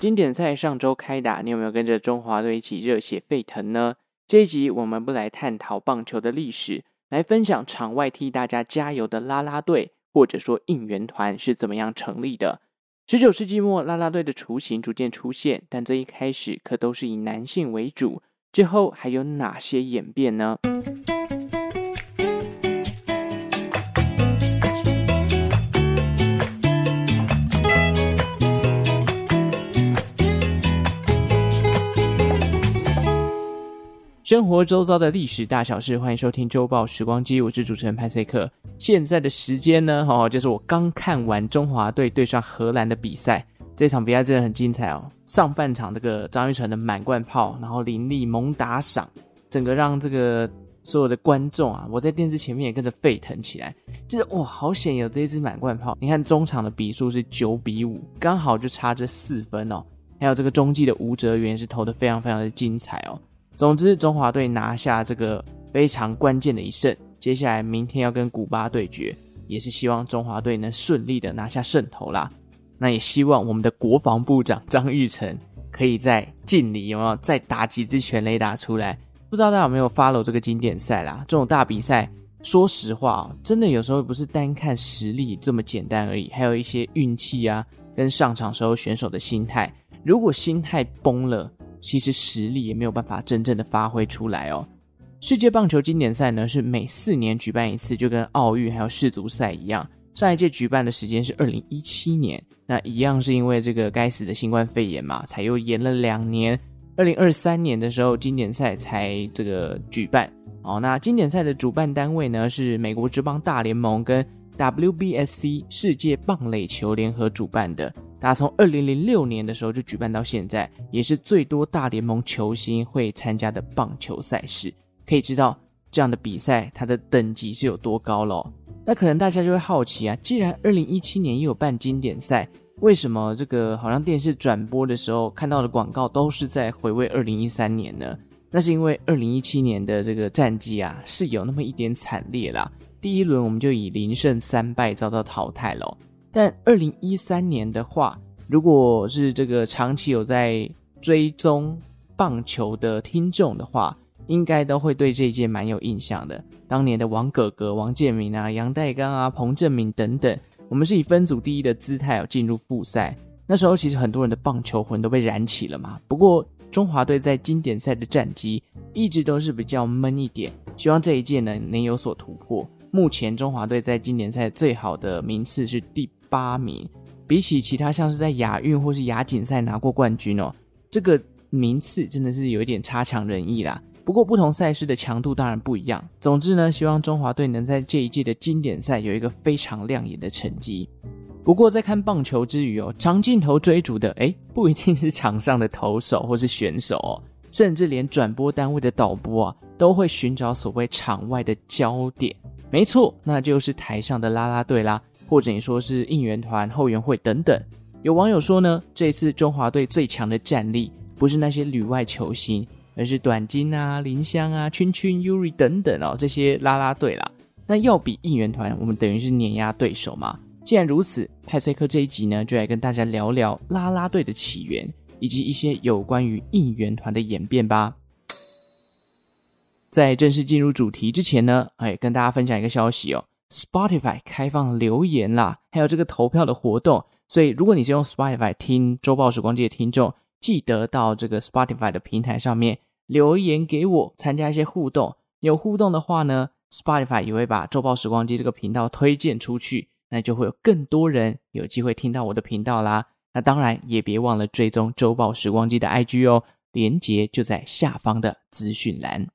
经典赛上周开打，你有没有跟着中华队一起热血沸腾呢？这一集我们不来探讨棒球的历史，来分享场外替大家加油的啦啦队，或者说应援团是怎么样成立的。十九世纪末，啦啦队的雏形逐渐出现，但这一开始可都是以男性为主。之后还有哪些演变呢？生活周遭的历史大小事，欢迎收听周报时光机，我是主持人派翠克。现在的时间呢，哦，就是我刚看完中华队对上荷兰的比赛，这场比赛真的很精彩哦。上半场这个张玉成的满贯炮，然后林立猛打赏，整个让这个所有的观众啊，我在电视前面也跟着沸腾起来，就是哇，好险有这一支满贯炮！你看中场的比数是九比五，刚好就差这四分哦。还有这个中继的吴哲源是投的非常非常的精彩哦。总之，中华队拿下这个非常关键的一胜。接下来明天要跟古巴对决，也是希望中华队能顺利的拿下胜投啦。那也希望我们的国防部长张玉成可以在敬礼有没有再打几支全垒打出来？不知道大家有没有 follow 这个经典赛啦？这种大比赛，说实话哦，真的有时候不是单看实力这么简单而已，还有一些运气啊，跟上场时候选手的心态。如果心态崩了，其实实力也没有办法真正的发挥出来哦。世界棒球经典赛呢，是每四年举办一次，就跟奥运还有世足赛一样。上一届举办的时间是二零一七年，那一样是因为这个该死的新冠肺炎嘛，才又延了两年。二零二三年的时候，经典赛才这个举办。哦，那经典赛的主办单位呢，是美国职棒大联盟跟 WBSC 世界棒垒球联合主办的。打从二零零六年的时候就举办到现在，也是最多大联盟球星会参加的棒球赛事。可以知道这样的比赛它的等级是有多高咯。那可能大家就会好奇啊，既然二零一七年也有办经典赛，为什么这个好像电视转播的时候看到的广告都是在回味二零一三年呢？那是因为二零一七年的这个战绩啊是有那么一点惨烈啦。第一轮我们就以零胜三败遭到淘汰咯。但二零一三年的话，如果是这个长期有在追踪棒球的听众的话，应该都会对这一届蛮有印象的。当年的王哥哥、王建民啊、杨代刚啊、彭政闵等等，我们是以分组第一的姿态进入复赛。那时候其实很多人的棒球魂都被燃起了嘛。不过中华队在经典赛的战绩一直都是比较闷一点，希望这一届呢能有所突破。目前中华队在经典赛最好的名次是第八名，比起其他像是在亚运或是亚锦赛拿过冠军哦，这个名次真的是有一点差强人意啦。不过不同赛事的强度当然不一样。总之呢，希望中华队能在这一届的经典赛有一个非常亮眼的成绩。不过在看棒球之余哦，长镜头追逐的诶，不一定是场上的投手或是选手哦，甚至连转播单位的导播啊，都会寻找所谓场外的焦点。没错，那就是台上的啦啦队啦。或者你说是应援团、后援会等等，有网友说呢，这次中华队最强的战力不是那些旅外球星，而是短金啊、林香啊、圈圈、Yuri 等等哦，这些啦啦队啦。那要比应援团，我们等于是碾压对手嘛。既然如此，派赛克这一集呢，就来跟大家聊聊啦啦队的起源，以及一些有关于应援团的演变吧。在正式进入主题之前呢，哎，跟大家分享一个消息哦。Spotify 开放留言啦，还有这个投票的活动，所以如果你是用 Spotify 听周报时光机的听众，记得到这个 Spotify 的平台上面留言给我，参加一些互动。有互动的话呢，Spotify 也会把周报时光机这个频道推荐出去，那就会有更多人有机会听到我的频道啦。那当然也别忘了追踪周报时光机的 IG 哦，连接就在下方的资讯栏。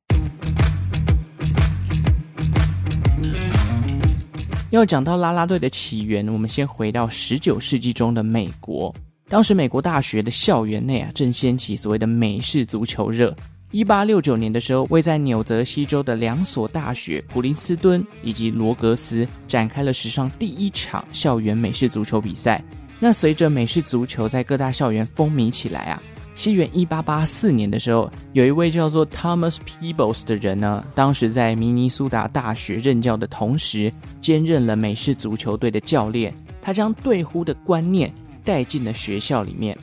要讲到啦啦队的起源，我们先回到十九世纪中的美国。当时美国大学的校园内啊，正掀起所谓的美式足球热。一八六九年的时候，位在纽泽西州的两所大学普林斯顿以及罗格斯展开了史上第一场校园美式足球比赛。那随着美式足球在各大校园风靡起来啊。西元一八八四年的时候，有一位叫做 Thomas Peebles 的人呢，当时在明尼苏达大学任教的同时，兼任了美式足球队的教练。他将队呼的观念带进了学校里面。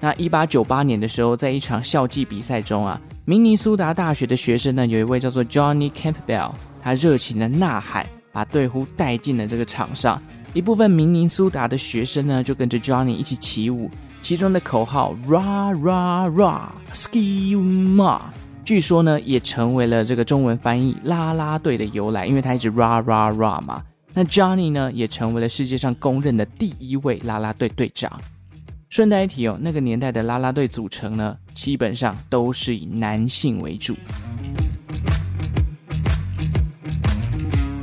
那一八九八年的时候，在一场校际比赛中啊，明尼苏达大学的学生呢，有一位叫做 Johnny Campbell，他热情的呐喊，把队呼带进了这个场上。一部分明尼苏达的学生呢，就跟着 Johnny 一起起舞，其中的口号 Ra Ra Ra，Ski Ma，据说呢，也成为了这个中文翻译啦啦队的由来，因为他一直 Ra Ra Ra 嘛。那 Johnny 呢，也成为了世界上公认的第一位啦啦队队长。顺带一提哦，那个年代的啦啦队组成呢，基本上都是以男性为主。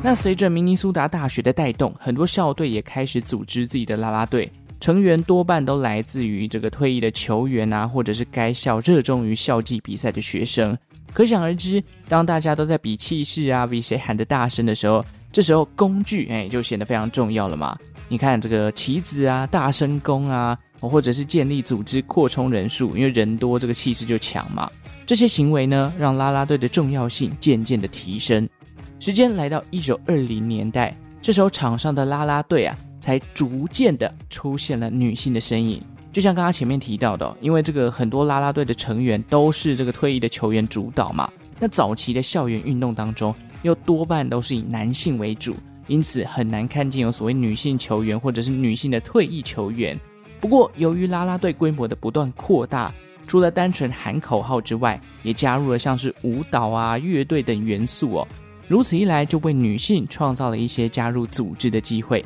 那随着明尼苏达大学的带动，很多校队也开始组织自己的啦啦队，成员多半都来自于这个退役的球员啊，或者是该校热衷于校际比赛的学生。可想而知，当大家都在比气势啊，比谁喊得大声的时候，这时候工具哎就显得非常重要了嘛。你看这个旗子啊，大声公啊。或者是建立组织、扩充人数，因为人多，这个气势就强嘛。这些行为呢，让啦啦队的重要性渐渐的提升。时间来到一九二零年代，这时候场上的啦啦队啊，才逐渐的出现了女性的身影。就像刚刚前面提到的，因为这个很多啦啦队的成员都是这个退役的球员主导嘛，那早期的校园运动当中，又多半都是以男性为主，因此很难看见有所谓女性球员或者是女性的退役球员。不过，由于啦啦队规模的不断扩大，除了单纯喊口号之外，也加入了像是舞蹈啊、乐队等元素哦。如此一来，就为女性创造了一些加入组织的机会。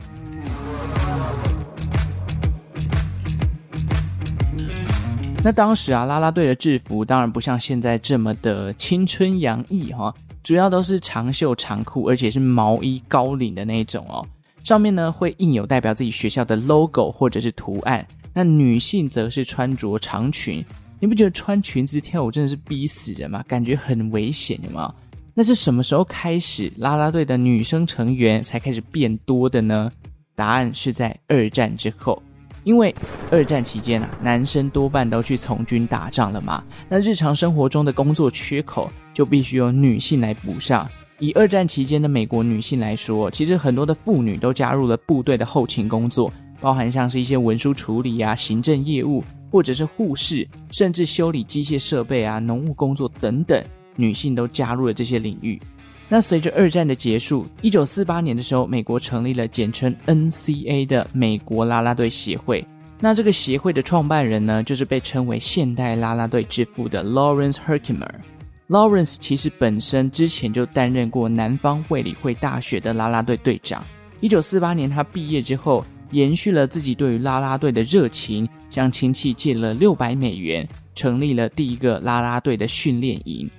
那当时啊，啦啦队的制服当然不像现在这么的青春洋溢哈，主要都是长袖长裤，而且是毛衣高领的那种哦。上面呢会印有代表自己学校的 logo 或者是图案，那女性则是穿着长裙。你不觉得穿裙子跳舞真的是逼死人吗？感觉很危险，有没有？那是什么时候开始啦啦队的女生成员才开始变多的呢？答案是在二战之后，因为二战期间啊，男生多半都去从军打仗了嘛，那日常生活中的工作缺口就必须由女性来补上。以二战期间的美国女性来说，其实很多的妇女都加入了部队的后勤工作，包含像是一些文书处理啊、行政业务，或者是护士，甚至修理机械设备啊、农务工作等等，女性都加入了这些领域。那随着二战的结束，一九四八年的时候，美国成立了简称 NCA 的美国啦啦队协会。那这个协会的创办人呢，就是被称为现代啦啦队之父的 Lawrence Herkimer。Lawrence 其实本身之前就担任过南方卫理会大学的啦啦队队长。一九四八年他毕业之后，延续了自己对于啦啦队的热情，向亲戚借了六百美元，成立了第一个啦啦队的训练营。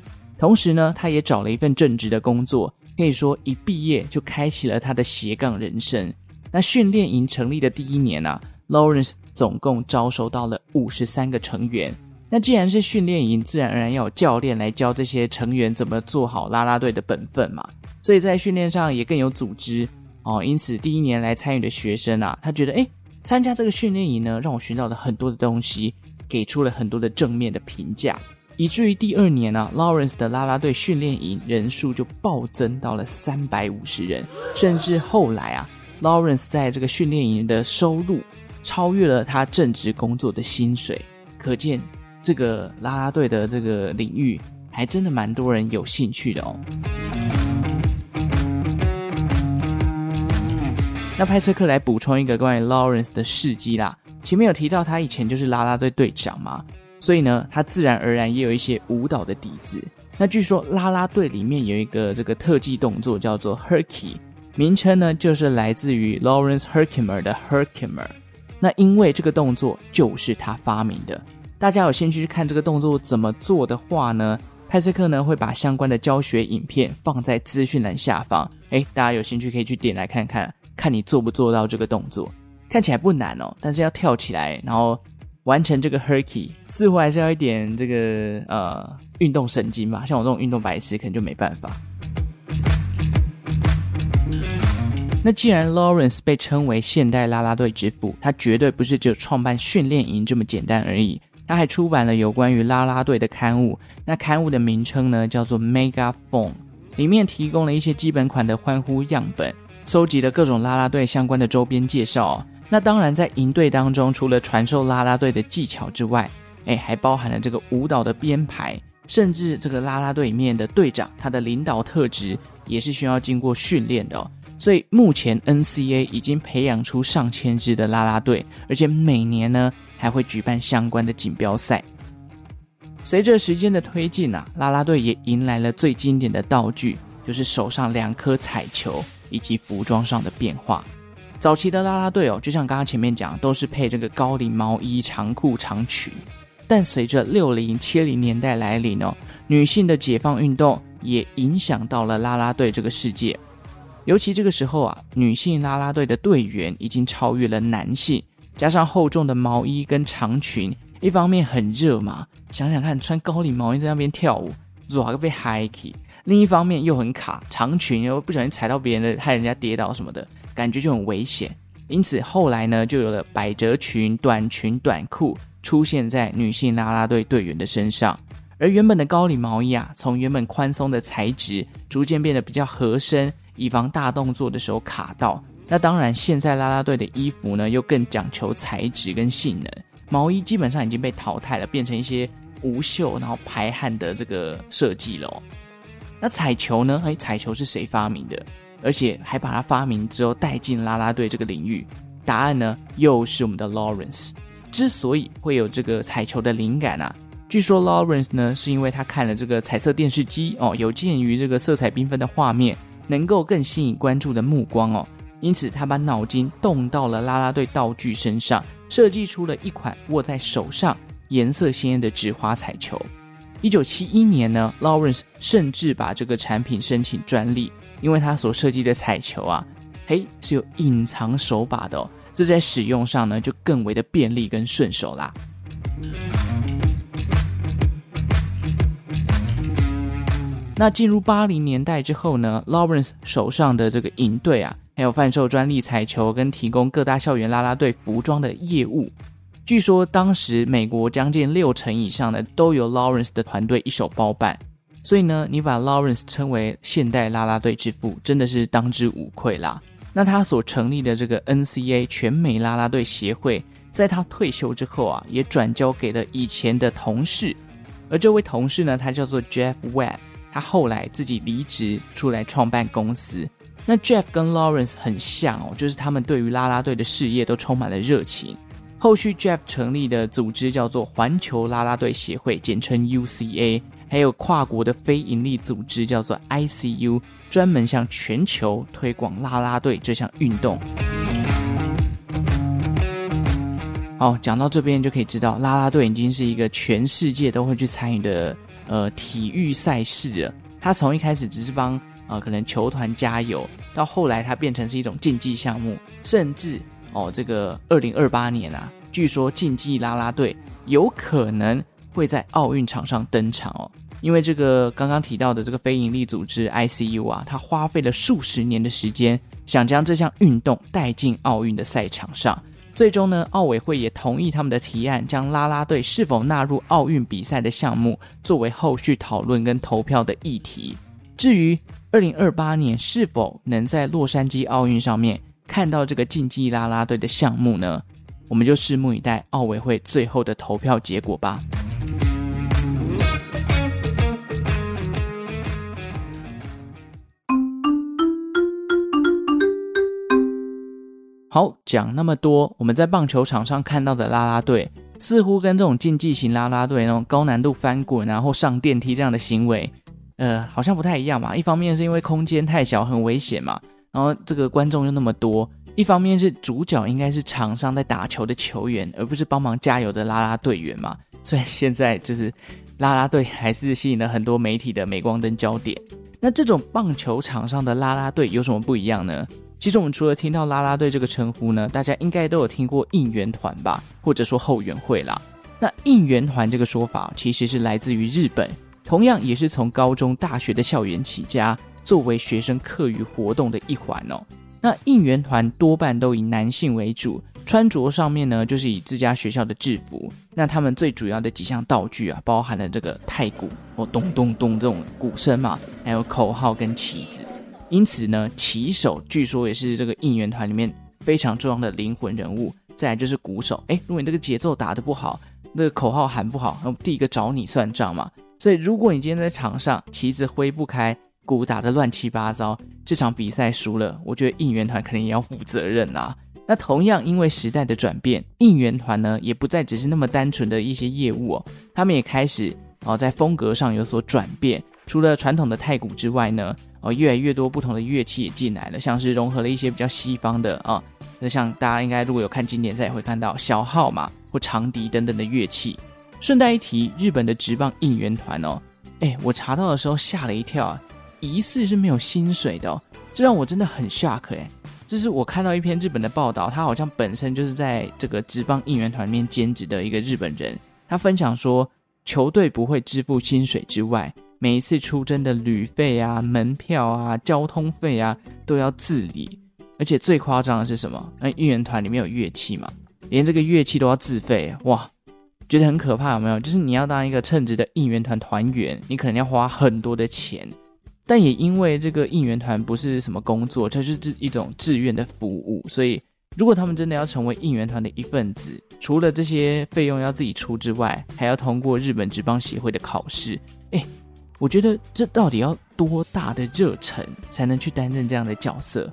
同时呢，他也找了一份正职的工作，可以说一毕业就开启了他的斜杠人生。那训练营成立的第一年啊，Lawrence 总共招收到了五十三个成员。那既然是训练营，自然而然要有教练来教这些成员怎么做好啦啦队的本分嘛，所以在训练上也更有组织哦。因此，第一年来参与的学生啊，他觉得，诶，参加这个训练营呢，让我学到了很多的东西，给出了很多的正面的评价，以至于第二年呢，啊，Lawrence 的啦啦队训练营人数就暴增到了三百五十人，甚至后来啊，Lawrence 在这个训练营的收入超越了他正职工作的薪水，可见。这个啦啦队的这个领域，还真的蛮多人有兴趣的哦。那派翠克来补充一个关于 Lawrence 的事迹啦。前面有提到他以前就是啦啦队队长嘛，所以呢，他自然而然也有一些舞蹈的底子。那据说啦啦队里面有一个这个特技动作叫做 Herky，名称呢就是来自于 Lawrence Herkimer 的 Herkimer。那因为这个动作就是他发明的。大家有兴趣去看这个动作怎么做的话呢？派翠克呢会把相关的教学影片放在资讯栏下方。诶，大家有兴趣可以去点来看看，看你做不做到这个动作。看起来不难哦，但是要跳起来，然后完成这个 herky，似乎还是要一点这个呃运动神经吧。像我这种运动白痴，可能就没办法。那既然 Lawrence 被称为现代拉拉队之父，他绝对不是只有创办训练营这么简单而已。他还出版了有关于拉拉队的刊物，那刊物的名称呢叫做 Megaphone，里面提供了一些基本款的欢呼样本，收集了各种拉拉队相关的周边介绍，那当然，在营队当中，除了传授啦啦队的技巧之外，哎，还包含了这个舞蹈的编排，甚至这个啦啦队里面的队长，他的领导特质也是需要经过训练的。所以目前 NCA 已经培养出上千支的啦啦队，而且每年呢还会举办相关的锦标赛。随着时间的推进啊，啦啦队也迎来了最经典的道具，就是手上两颗彩球以及服装上的变化。早期的啦啦队哦，就像刚刚前面讲，都是配这个高领毛衣、长裤、长裙。但随着六零七零年代来临哦，女性的解放运动也影响到了啦啦队这个世界。尤其这个时候啊，女性啦啦队的队员已经超越了男性，加上厚重的毛衣跟长裙，一方面很热嘛，想想看，穿高领毛衣在那边跳舞，哇个被嗨起；另一方面又很卡，长裙又不小心踩到别人的，害人家跌倒什么的，感觉就很危险。因此后来呢，就有了百褶裙、短裙、短裤出现在女性啦啦队队员的身上，而原本的高领毛衣啊，从原本宽松的材质，逐渐变得比较合身。以防大动作的时候卡到，那当然，现在啦啦队的衣服呢又更讲求材质跟性能，毛衣基本上已经被淘汰了，变成一些无袖然后排汗的这个设计了哦。那彩球呢？哎，彩球是谁发明的？而且还把它发明之后带进啦啦队这个领域？答案呢又是我们的 Lawrence。之所以会有这个彩球的灵感啊，据说 Lawrence 呢是因为他看了这个彩色电视机哦，有鉴于这个色彩缤纷的画面。能够更吸引观众的目光哦，因此他把脑筋动到了啦啦队道具身上，设计出了一款握在手上、颜色鲜艳的纸花彩球。一九七一年呢，Lawrence 甚至把这个产品申请专利，因为他所设计的彩球啊，嘿，是有隐藏手把的哦，这在使用上呢就更为的便利跟顺手啦。那进入八零年代之后呢，Lawrence 手上的这个营队啊，还有贩售专利彩球跟提供各大校园啦啦队服装的业务。据说当时美国将近六成以上的都由 Lawrence 的团队一手包办，所以呢，你把 Lawrence 称为现代啦啦队之父，真的是当之无愧啦。那他所成立的这个 NCA 全美啦啦队协会，在他退休之后啊，也转交给了以前的同事，而这位同事呢，他叫做 Jeff Webb。他后来自己离职出来创办公司。那 Jeff 跟 Lawrence 很像哦，就是他们对于啦啦队的事业都充满了热情。后续 Jeff 成立的组织叫做环球啦啦队协会，简称 UCA，还有跨国的非营利组织叫做 ICU，专门向全球推广啦啦队这项运动。好，讲到这边就可以知道，啦啦队已经是一个全世界都会去参与的。呃，体育赛事了，它从一开始只是帮呃可能球团加油，到后来它变成是一种竞技项目，甚至哦，这个二零二八年啊，据说竞技啦啦队有可能会在奥运场上登场哦，因为这个刚刚提到的这个非营利组织 ICU 啊，他花费了数十年的时间，想将这项运动带进奥运的赛场上。最终呢，奥委会也同意他们的提案，将啦啦队是否纳入奥运比赛的项目作为后续讨论跟投票的议题。至于二零二八年是否能在洛杉矶奥运上面看到这个竞技啦啦队的项目呢？我们就拭目以待奥委会最后的投票结果吧。好，讲那么多，我们在棒球场上看到的啦啦队，似乎跟这种竞技型啦啦队那种高难度翻滚然后上电梯这样的行为，呃，好像不太一样嘛。一方面是因为空间太小，很危险嘛，然后这个观众又那么多；一方面是主角应该是场上在打球的球员，而不是帮忙加油的啦啦队员嘛。所以现在就是啦啦队还是吸引了很多媒体的镁光灯焦点。那这种棒球场上的啦啦队有什么不一样呢？其实我们除了听到啦啦队这个称呼呢，大家应该都有听过应援团吧，或者说后援会啦。那应援团这个说法其实是来自于日本，同样也是从高中、大学的校园起家，作为学生课余活动的一环哦。那应援团多半都以男性为主，穿着上面呢就是以自家学校的制服。那他们最主要的几项道具啊，包含了这个太鼓哦咚咚咚这种鼓声嘛，还有口号跟旗子。因此呢，旗手据说也是这个应援团里面非常重要的灵魂人物。再来就是鼓手，诶，如果你这个节奏打得不好，那个口号喊不好，那第一个找你算账嘛。所以如果你今天在场上旗子挥不开，鼓打得乱七八糟，这场比赛输了，我觉得应援团肯定也要负责任啊。那同样因为时代的转变，应援团呢也不再只是那么单纯的一些业务哦，他们也开始哦在风格上有所转变。除了传统的太鼓之外呢，哦越来越多不同的乐器也进来了，像是融合了一些比较西方的啊。那像大家应该如果有看经典赛，也会看到小号嘛或长笛等等的乐器。顺带一提，日本的职棒应援团哦，哎，我查到的时候吓了一跳啊，疑似是没有薪水的哦，这让我真的很 shock 哎。这是我看到一篇日本的报道，他好像本身就是在这个职棒应援团里面兼职的一个日本人，他分享说，球队不会支付薪水之外，每一次出征的旅费啊、门票啊、交通费啊都要自理。而且最夸张的是什么？那应援团里面有乐器嘛，连这个乐器都要自费，哇，觉得很可怕，有没有？就是你要当一个称职的应援团团员，你可能要花很多的钱。但也因为这个应援团不是什么工作，它就是一种志愿的服务，所以如果他们真的要成为应援团的一份子，除了这些费用要自己出之外，还要通过日本职棒协会的考试。诶，我觉得这到底要多大的热忱才能去担任这样的角色？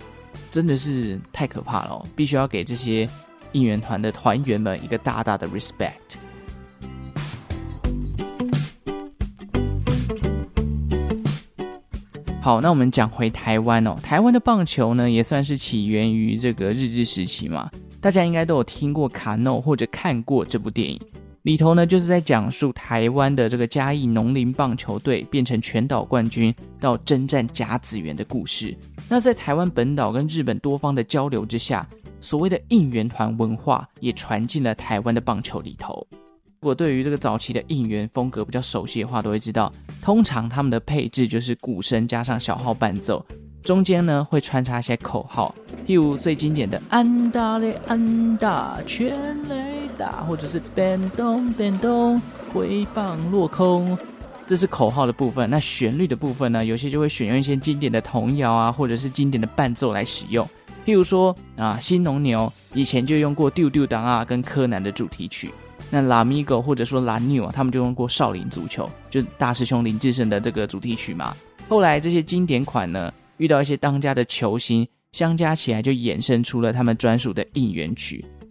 真的是太可怕了哦，必须要给这些应援团的团员们一个大大的 respect。好，那我们讲回台湾哦，台湾的棒球呢，也算是起源于这个日治时期嘛，大家应该都有听过卡诺或者看过这部电影。里头呢，就是在讲述台湾的这个嘉义农林棒球队变成全岛冠军，到征战甲子园的故事。那在台湾本岛跟日本多方的交流之下，所谓的应援团文化也传进了台湾的棒球里头。如果对于这个早期的应援风格比较熟悉的话，都会知道，通常他们的配置就是鼓声加上小号伴奏。中间呢，会穿插一些口号，譬如最经典的“安打嘞安打，全垒打”，或者是 “bend on bend on，挥棒落空”，这是口号的部分。那旋律的部分呢，有些就会选用一些经典的童谣啊，或者是经典的伴奏来使用。譬如说啊，新农牛以前就用过《丢丢当啊》跟柯南的主题曲。那拉米狗或者说拉纽啊，他们就用过《少林足球》，就大师兄林志胜的这个主题曲嘛。后来这些经典款呢，遇到一些当家的球星，相加起来就衍生出了他们专属的应援曲。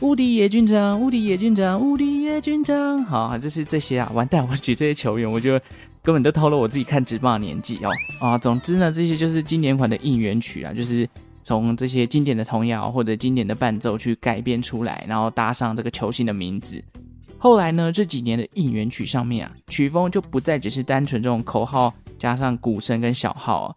无敌野军长，无敌野军长，无敌野军长，好，就是这些啊。完蛋，我举这些球员，我就根本都透露我自己看直棒的年纪哦。啊，总之呢，这些就是经典款的应援曲啊，就是从这些经典的童谣或者经典的伴奏去改编出来，然后搭上这个球星的名字。后来呢，这几年的应援曲上面啊，曲风就不再只是单纯这种口号加上鼓声跟小号啊，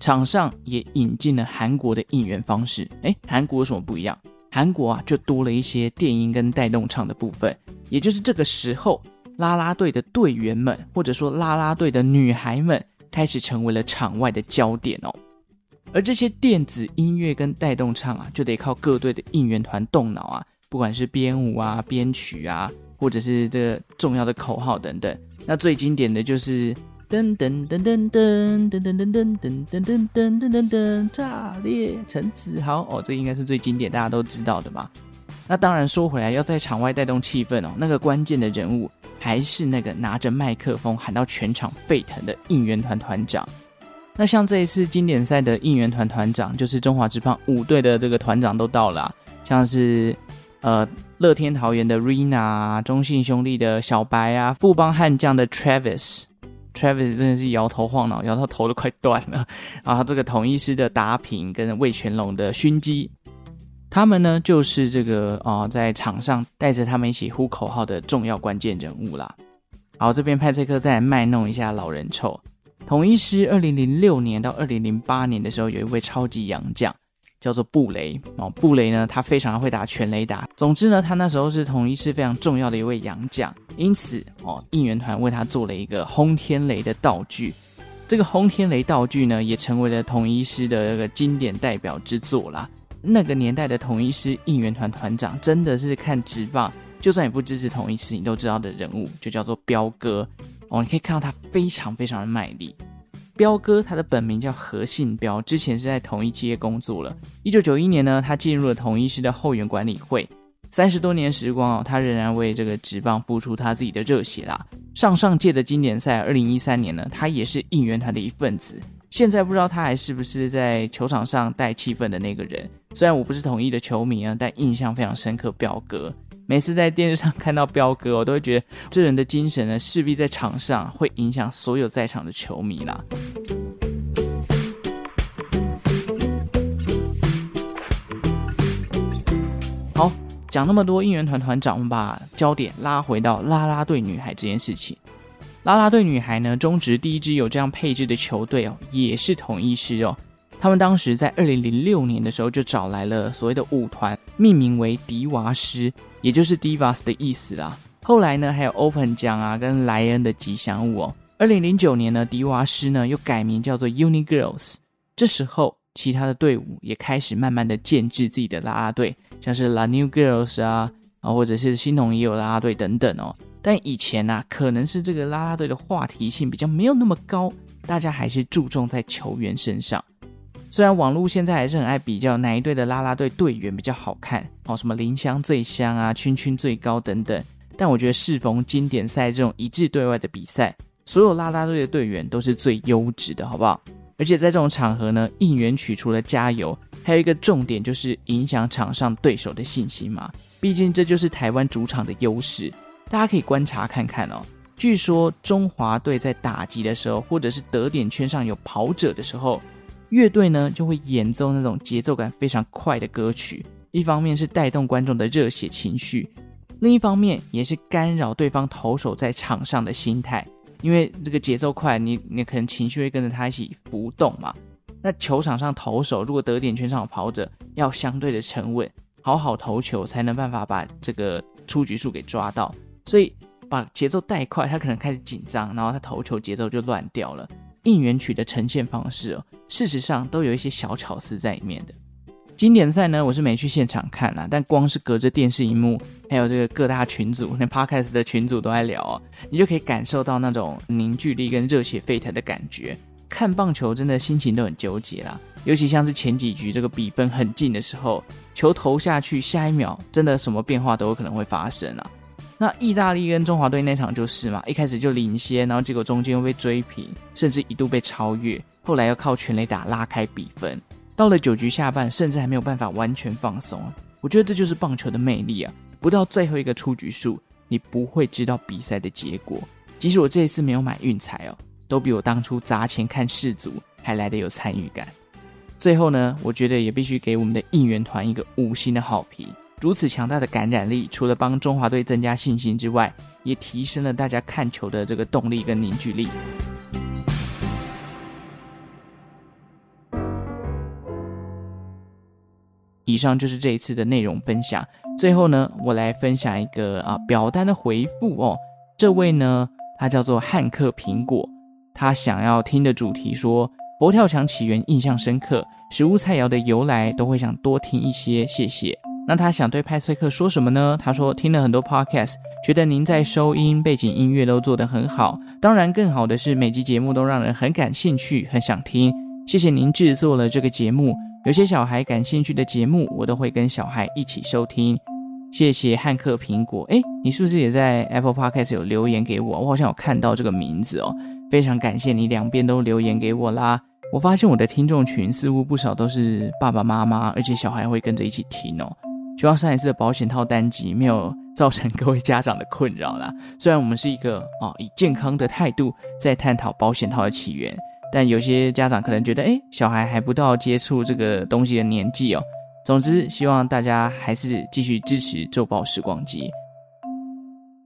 场上也引进了韩国的应援方式。诶，韩国有什么不一样？韩国啊，就多了一些电音跟带动唱的部分。也就是这个时候，啦啦队的队员们，或者说啦啦队的女孩们，开始成为了场外的焦点哦。而这些电子音乐跟带动唱啊，就得靠各队的应援团动脑啊。不管是编舞啊、编曲啊，或者是这个重要的口号等等，那最经典的就是噔噔噔噔噔噔噔噔噔噔噔噔噔噔噔，炸裂陈子豪哦，这应该是最经典，大家都知道的吧？那当然说回来，要在场外带动气氛哦，那个关键的人物还是那个拿着麦克风喊到全场沸腾的应援团团长。那像这一次经典赛的应援团团长，就是中华职棒五队的这个团长都到了，像是。呃，乐天桃园的 Rina，中信兄弟的小白啊，富邦悍将的 Travis Travis 真的是摇头晃脑，摇到头都快断了。然后这个统一师的达平跟魏全龙的勋基，他们呢就是这个啊、在场上带着他们一起呼口号的重要关键人物啦。好，这边派翠克再来卖弄一下老人臭。统一师二零零六年到二零零八年的时候，有一位超级洋将。叫做布雷哦。布雷呢，他非常的会打全雷打。总之呢，他那时候是统一师非常重要的一位洋将，因此哦，应援团为他做了一个轰天雷的道具。这个轰天雷道具呢，也成为了统一师的这个经典代表之作啦。那个年代的统一师应援团团长，真的是看直棒，就算你不支持统一师，你都知道的人物，就叫做彪哥哦。你可以看到他非常非常的卖力。彪哥他的本名叫何信彪，之前是在同一企业工作了。一九九一年呢，他进入了同一师的后援管理会。三十多年时光哦，他仍然为这个职棒付出他自己的热血啦。上上届的经典赛，二零一三年呢，他也是应援团的一份子。现在不知道他还是不是在球场上带气氛的那个人。虽然我不是统一的球迷啊，但印象非常深刻。彪哥每次在电视上看到彪哥，我都会觉得这人的精神呢，势必在场上会影响所有在场的球迷啦。好，讲那么多应援团团长，我们把焦点拉回到啦啦队女孩这件事情。啦啦队女孩呢，中职第一支有这样配置的球队哦，也是统一狮哦。他们当时在二零零六年的时候就找来了所谓的舞团，命名为迪娃斯，也就是 Divas 的意思啦。后来呢，还有 Open 奖啊跟莱恩的吉祥物哦。二零零九年呢，迪娃斯呢又改名叫做 Uni Girls。这时候，其他的队伍也开始慢慢的建制自己的啦啦队，像是 La New Girls 啊啊，或者是新农也有啦啦队等等哦。但以前呢、啊，可能是这个啦啦队的话题性比较没有那么高，大家还是注重在球员身上。虽然网络现在还是很爱比较哪一队的啦啦队队员比较好看哦，什么林香最香啊，圈圈最高等等。但我觉得适逢经典赛这种一致对外的比赛，所有啦啦队的队员都是最优质的，好不好？而且在这种场合呢，应援曲除了加油，还有一个重点就是影响场上对手的信心嘛。毕竟这就是台湾主场的优势。大家可以观察看看哦。据说中华队在打击的时候，或者是得点圈上有跑者的时候，乐队呢就会演奏那种节奏感非常快的歌曲。一方面是带动观众的热血情绪，另一方面也是干扰对方投手在场上的心态。因为这个节奏快，你你可能情绪会跟着他一起浮动嘛。那球场上投手如果得点全场跑者，要相对的沉稳，好好投球，才能办法把这个出局数给抓到。所以把节奏带快，他可能开始紧张，然后他投球节奏就乱掉了。应援曲的呈现方式哦，事实上都有一些小巧思在里面的。经典赛呢，我是没去现场看啦，但光是隔着电视荧幕，还有这个各大群组，那 Podcast 的群组都在聊哦，你就可以感受到那种凝聚力跟热血沸腾的感觉。看棒球真的心情都很纠结啦，尤其像是前几局这个比分很近的时候，球投下去，下一秒真的什么变化都有可能会发生啊。那意大利跟中华队那场就是嘛，一开始就领先，然后结果中间又被追平，甚至一度被超越，后来要靠全垒打拉开比分。到了九局下半，甚至还没有办法完全放松。我觉得这就是棒球的魅力啊！不到最后一个出局数，你不会知道比赛的结果。即使我这一次没有买运彩哦，都比我当初砸钱看世足还来得有参与感。最后呢，我觉得也必须给我们的应援团一个五星的好评。如此强大的感染力，除了帮中华队增加信心之外，也提升了大家看球的这个动力跟凝聚力。以上就是这一次的内容分享。最后呢，我来分享一个啊表单的回复哦。这位呢，他叫做汉克苹果，他想要听的主题说佛跳墙起源印象深刻，食物菜肴的由来都会想多听一些，谢谢。那他想对派翠克说什么呢？他说听了很多 podcast，觉得您在收音、背景音乐都做得很好。当然，更好的是每集节目都让人很感兴趣，很想听。谢谢您制作了这个节目。有些小孩感兴趣的节目，我都会跟小孩一起收听。谢谢汉克苹果。诶，你是不是也在 Apple Podcast 有留言给我？我好像有看到这个名字哦。非常感谢你两边都留言给我啦。我发现我的听众群似乎不少都是爸爸妈妈，而且小孩会跟着一起听哦。希望上一次的保险套单集没有造成各位家长的困扰啦。虽然我们是一个、哦、以健康的态度在探讨保险套的起源，但有些家长可能觉得，诶，小孩还不到接触这个东西的年纪哦。总之，希望大家还是继续支持周报时光机。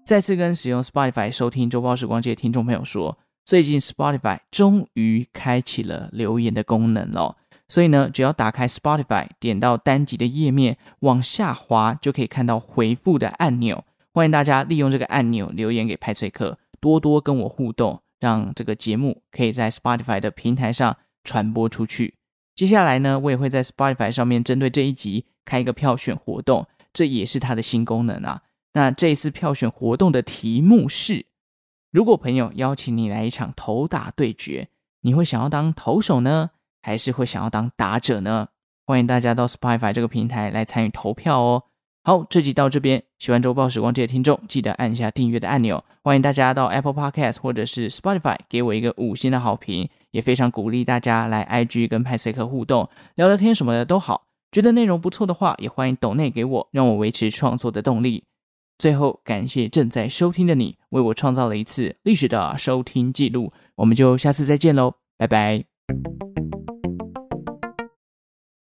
再次跟使用 Spotify 收听周报时光机的听众朋友说，最近 Spotify 终于开启了留言的功能了。所以呢，只要打开 Spotify，点到单集的页面，往下滑就可以看到回复的按钮。欢迎大家利用这个按钮留言给派翠克，多多跟我互动，让这个节目可以在 Spotify 的平台上传播出去。接下来呢，我也会在 Spotify 上面针对这一集开一个票选活动，这也是它的新功能啊。那这一次票选活动的题目是：如果朋友邀请你来一场投打对决，你会想要当投手呢？还是会想要当打者呢？欢迎大家到 Spotify 这个平台来参与投票哦。好，这集到这边，喜欢周报时光机的听众记得按下订阅的按钮。欢迎大家到 Apple Podcast 或者是 Spotify 给我一个五星的好评，也非常鼓励大家来 IG 跟派翠克互动聊聊天什么的都好。觉得内容不错的话，也欢迎抖内给我，让我维持创作的动力。最后，感谢正在收听的你，为我创造了一次历史的收听记录。我们就下次再见喽，拜拜。